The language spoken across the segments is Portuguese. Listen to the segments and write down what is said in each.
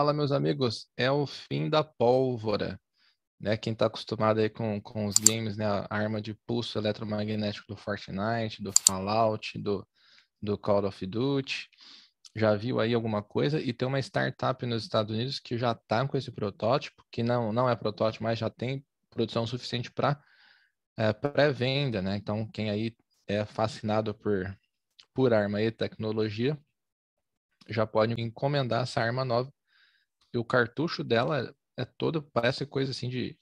Fala, meus amigos, é o fim da pólvora. Né? Quem está acostumado aí com, com os games, né? A arma de pulso eletromagnético do Fortnite, do Fallout, do, do Call of Duty, já viu aí alguma coisa e tem uma startup nos Estados Unidos que já está com esse protótipo, que não, não é protótipo, mas já tem produção suficiente para é, pré-venda, né? Então, quem aí é fascinado por, por arma e tecnologia, já pode encomendar essa arma nova. E o cartucho dela é todo, parece coisa assim de,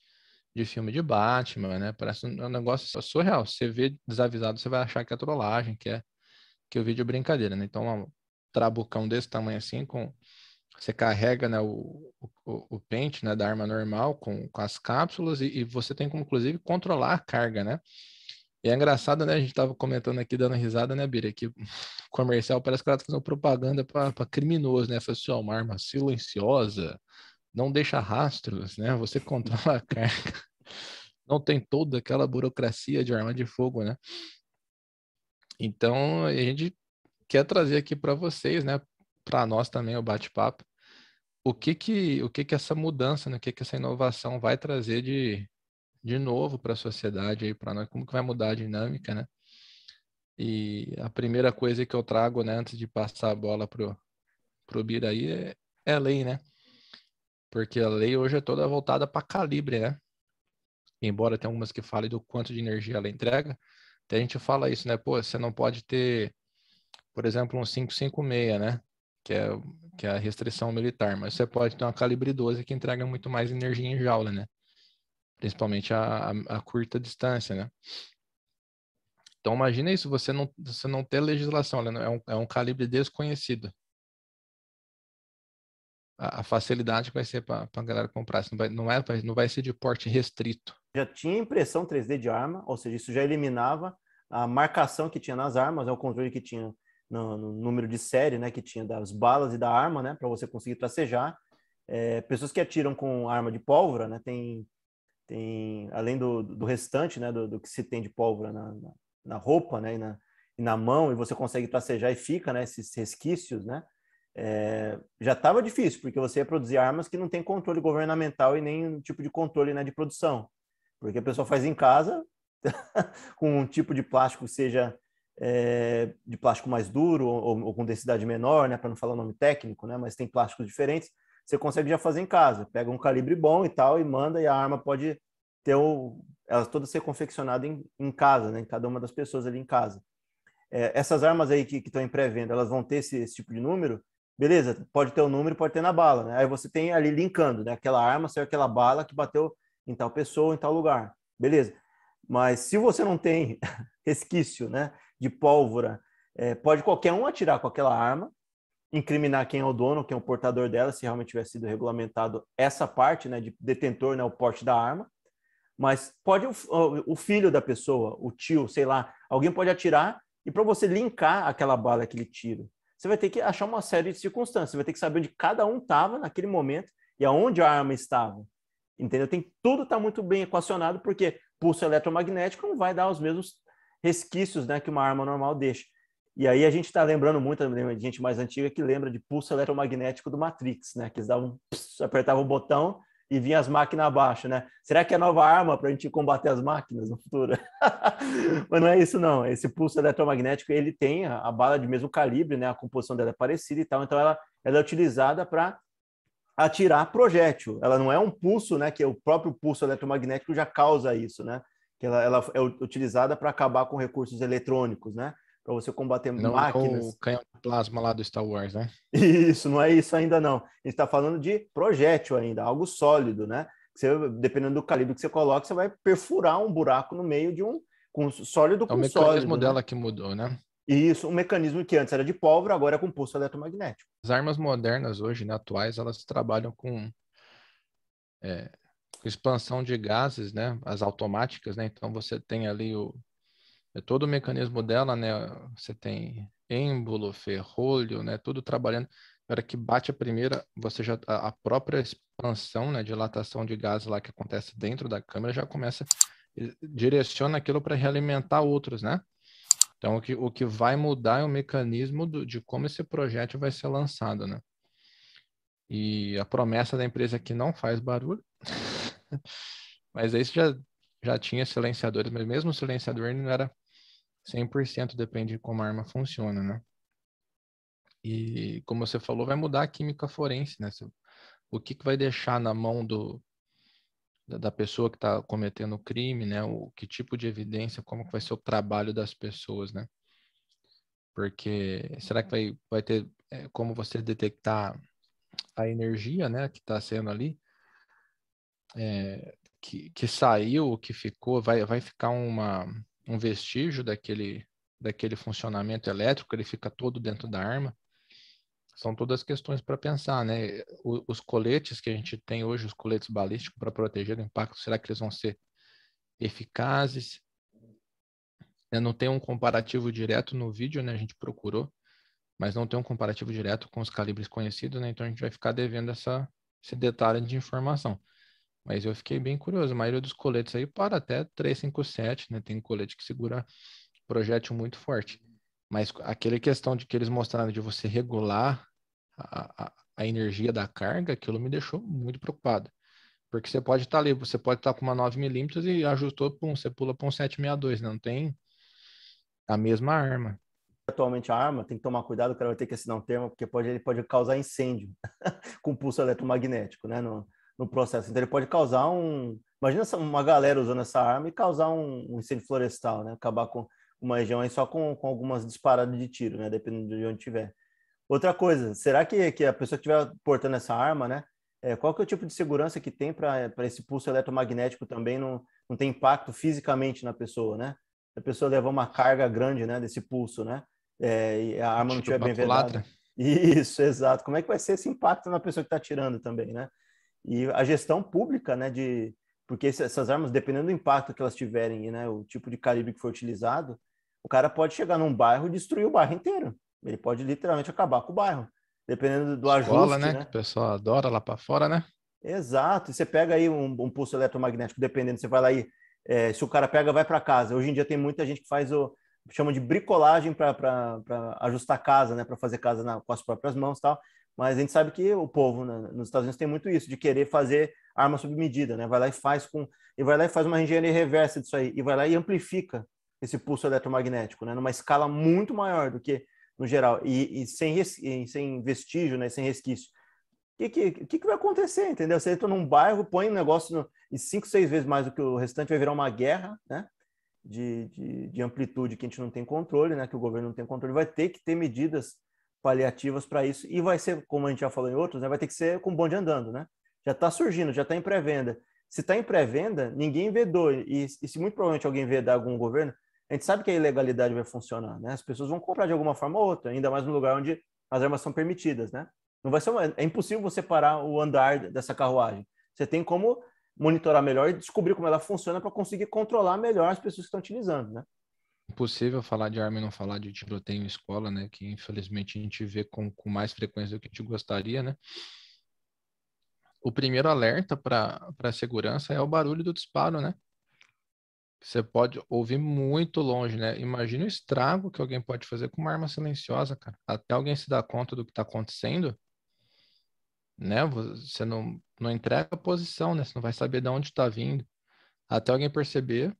de filme de Batman, né? Parece um negócio surreal. Você vê desavisado, você vai achar que é trollagem, que é que o vídeo é brincadeira, né? Então, um trabucão desse tamanho assim, com você carrega né, o, o, o pente né, da arma normal com, com as cápsulas e, e, você tem como, inclusive, controlar a carga, né? É engraçado, né? A gente estava comentando aqui, dando risada, né, Bira? Que comercial parece que ela tá fazendo propaganda para criminoso, né? Fala assim, uma arma silenciosa, não deixa rastros, né? Você controla a carga. Não tem toda aquela burocracia de arma de fogo, né? Então, a gente quer trazer aqui para vocês, né? Para nós também o bate-papo. O que que o que que essa mudança, né? o que que essa inovação vai trazer de de novo para a sociedade aí para como que vai mudar a dinâmica, né? E a primeira coisa que eu trago, né, antes de passar a bola pro pro Biraí é, é a lei, né? Porque a lei hoje é toda voltada para calibre, né? Embora tenha algumas que falem do quanto de energia ela entrega, a gente fala isso, né? Pô, você não pode ter, por exemplo, um 556, né? Que é, que é a restrição militar, mas você pode ter uma calibre 12 que entrega muito mais energia em jaula, né? Principalmente a, a, a curta distância, né? Então imagina isso, você não, você não ter legislação, né? é, um, é um calibre desconhecido. A, a facilidade que vai ser para a galera comprar, não vai, não, é, não vai ser de porte restrito. Já tinha impressão 3D de arma, ou seja, isso já eliminava a marcação que tinha nas armas, é o controle que tinha no, no, número de série, né, que tinha das balas e da arma, né, para você conseguir tracejar. É, pessoas que atiram com arma de pólvora, né, tem tem além do, do restante, né, do, do, que se tem de pólvora na, na, na roupa, né, e na, e na, mão, e você consegue tracejar e fica, né, esses resquícios, né, é, já estava difícil, porque você ia produzir armas que não tem controle governamental e nem tipo de controle né, de produção, porque a pessoa faz em casa com um tipo de plástico seja é, de plástico mais duro ou, ou com densidade menor, né, para não falar o nome técnico, né, mas tem plásticos diferentes, você consegue já fazer em casa. Pega um calibre bom e tal e manda e a arma pode ter o, ela toda ser confeccionada em, em casa, né? Em cada uma das pessoas ali em casa. É, essas armas aí que estão em pré-venda, elas vão ter esse, esse, tipo de número, beleza? Pode ter o número, pode ter na bala, né? Aí você tem ali linkando, né? Aquela arma saiu aquela bala que bateu em tal pessoa, em tal lugar, beleza? Mas se você não tem resquício, né? De pólvora, é, pode qualquer um atirar com aquela arma incriminar quem é o dono, quem é o portador dela, se realmente tiver sido regulamentado essa parte, né, de detentor, né, o porte da arma. Mas pode o, o filho da pessoa, o tio, sei lá, alguém pode atirar e para você linkar aquela bala, aquele tiro, você vai ter que achar uma série de circunstâncias, você vai ter que saber onde cada um estava naquele momento e aonde a arma estava. Entendeu? Tem tudo está muito bem equacionado porque pulso eletromagnético não vai dar os mesmos resquícios, né, que uma arma normal deixa. E aí a gente está lembrando muito de gente mais antiga que lembra de pulso eletromagnético do Matrix, né? Que eles davam, apertavam o botão e vinha as máquinas abaixo, né? Será que é nova arma para a gente combater as máquinas no futuro? Mas não é isso não. Esse pulso eletromagnético ele tem a, a, bala de mesmo calibre, né? A composição dela é parecida e tal. Então ela, ela é utilizada para atirar projétil. Ela não é um pulso, né? Que é o próprio pulso eletromagnético já causa isso, né? Que ela, ela é utilizada para acabar com recursos eletrônicos, né? Para você combater não máquinas. o canhão de plasma lá do Star Wars, né? Isso, não é isso ainda não. A gente está falando de projétil ainda, algo sólido, né? Você, dependendo do calibre que você coloca, você vai perfurar um buraco no meio de um com sólido com sólido. É o mecanismo né? dela que mudou, né? Isso, um mecanismo que antes era de pólvora, agora é com pulso eletromagnético. As armas modernas hoje, né, atuais, elas trabalham com é, expansão de gases, né? As automáticas, né? Então você tem ali o, é todo o mecanismo dela, né? Você tem êmbolo, ferrolho, né? Tudo trabalhando. Na hora que bate a primeira, você já a própria expansão, né? Dilatação de gás lá que acontece dentro da câmera já começa direciona aquilo para realimentar outros, né? Então o que, o que vai mudar é o mecanismo do, de como esse projeto vai ser lançado, né? E a promessa da empresa é que não faz barulho. mas aí já, já tinha silenciadores, mas mesmo o silenciador não era 100%, depende de como a arma funciona, né? E como você falou, vai mudar a química forense, né? O que, que vai deixar na mão do, da pessoa que está cometendo o crime, né? O que tipo de evidência, como que vai ser o trabalho das pessoas, né? Porque será que vai, vai ter é, como você detectar a energia, né, que está sendo ali, é, que, que saiu, que ficou, vai, vai ficar uma, um vestígio daquele, daquele funcionamento elétrico, ele fica todo dentro da arma. São todas questões para pensar, né? O, os coletes que a gente tem hoje, os coletes balísticos para proteger do impacto, será que eles vão ser eficazes? Eu não tem um comparativo direto no vídeo, né? A gente procurou, mas não tem um comparativo direto com os calibres conhecidos, né? Então a gente vai ficar devendo essa, esse detalhe de informação. Mas eu fiquei bem curioso. A maioria dos coletes aí para até 357, né? Tem colete que segura projétil muito forte. Mas aquele questão de que eles mostraram de você regular a, a, a energia da carga, aquilo me deixou muito preocupado. Porque você pode estar tá ali, você pode estar tá com uma 9mm e ajustou, pum, você pula para um 762, né? não tem a mesma arma. Atualmente a arma tem que tomar cuidado, o cara vai ter que assinar um termo, porque pode, ele pode causar incêndio com pulso eletromagnético, né? No, no processo. Então ele pode causar um. Imagina uma galera usando essa arma e causar um, incêndio florestal, né? Acabar com uma região aí só com, com algumas disparadas de tiro, né? Dependendo de onde tiver. Outra coisa, será que, que a pessoa que estiver portando essa arma, né? É, qual que é o tipo de segurança que tem para esse pulso eletromagnético também não, não ter impacto fisicamente na pessoa, né? A pessoa levar uma carga grande, né? Desse pulso, né? É, e a arma não estiver bem vedada. Isso, exato. Como é que vai ser esse impacto na pessoa que está atirando também, né? E a gestão pública, né? De porque essas armas, dependendo do impacto que elas tiverem, né? O tipo de calibre que for utilizado, o cara pode chegar num bairro e destruir o bairro inteiro. Ele pode literalmente acabar com o bairro, dependendo do Escola, ajuste, né? né? Que o pessoal adora lá para fora, né? Exato. E você pega aí um, um, pulso eletromagnético, dependendo, você vai lá e é, se o cara pega, vai para casa. Hoje em dia tem muita gente que faz o chama de bricolagem para ajustar casa, né? Para fazer casa na, com as próprias mãos, tal. Mas a gente sabe que o povo né, nos Estados Unidos tem muito isso de querer fazer arma sob medida, né? Vai lá e faz com e vai lá e faz uma engenharia reversa disso aí e vai lá e amplifica esse pulso eletromagnético, né? Numa escala muito maior do que no geral, e, e sem, sem vestígio, né, sem resquício. O que, que, que, vai acontecer, entendeu? Você entra num bairro, põe um negócio no, e cinco, seis vezes mais do que o restante, vai virar uma guerra, né? De, de, de, amplitude que a gente não tem controle, né? Que o governo não tem controle, vai ter que ter medidas paliativas para isso e vai ser, como a gente já falou em outros, né? Vai ter que ser com bonde andando, né? Já está surgindo, já está em pré-venda. Se está em pré-venda, ninguém vedou e, e se muito provavelmente alguém vedar algum governo, a gente sabe que a ilegalidade vai funcionar, né? As pessoas vão comprar de alguma forma ou outra, ainda mais no lugar onde as armas são permitidas, né? Não vai ser uma... é impossível você parar o andar dessa carruagem. Você tem como monitorar melhor e descobrir como ela funciona para conseguir controlar melhor as pessoas que estão utilizando, né? Impossível falar de arma e não falar de tiroteio em escola, né? Que infelizmente a gente vê com, com mais frequência do que a gente gostaria, né? O primeiro alerta para a segurança é o barulho do disparo, né? Você pode ouvir muito longe, né? Imagina o estrago que alguém pode fazer com uma arma silenciosa, cara. Até alguém se dar conta do que está acontecendo, né? Você não, não entrega a posição, né? Você não vai saber de onde está vindo. Até alguém perceber,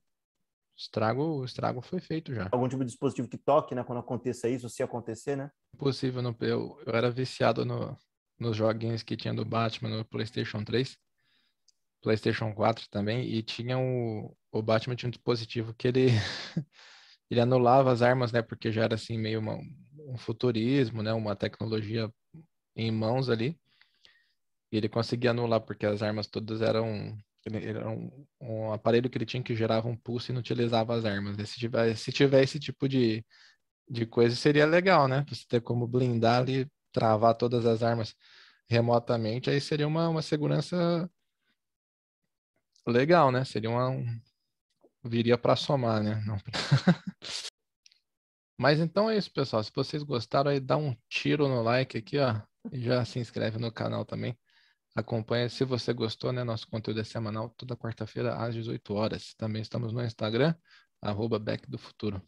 estrago, o estrago foi feito já. Algum tipo de dispositivo que toque, né? Quando aconteça isso, se acontecer, né? Impossível. No, eu, eu era viciado no, nos joguinhos que tinha do Batman no PlayStation 3. PlayStation 4 também, e tinha o, o Batman tinha um dispositivo que ele, ele anulava as armas, né? Porque já era assim meio uma, um futurismo, né? Uma tecnologia em mãos ali. E ele conseguia anular, porque as armas todas eram. Era um, um aparelho que ele tinha que gerava um pulso e não utilizava as armas. Se tiver, se tiver esse tipo de, de coisa, seria legal, né? Você ter como blindar ali, travar todas as armas remotamente, aí seria uma, uma segurança legal, né? Seria uma, um, viria para somar, né? Não... Mas então é isso, pessoal. Se vocês gostaram, aí dá um tiro no like aqui, ó. E já se inscreve no canal também. Acompanhe se você gostou, né? Nosso conteúdo é semanal, toda quarta-feira às 18 horas. Também estamos no Instagram, arroba Back do Futuro.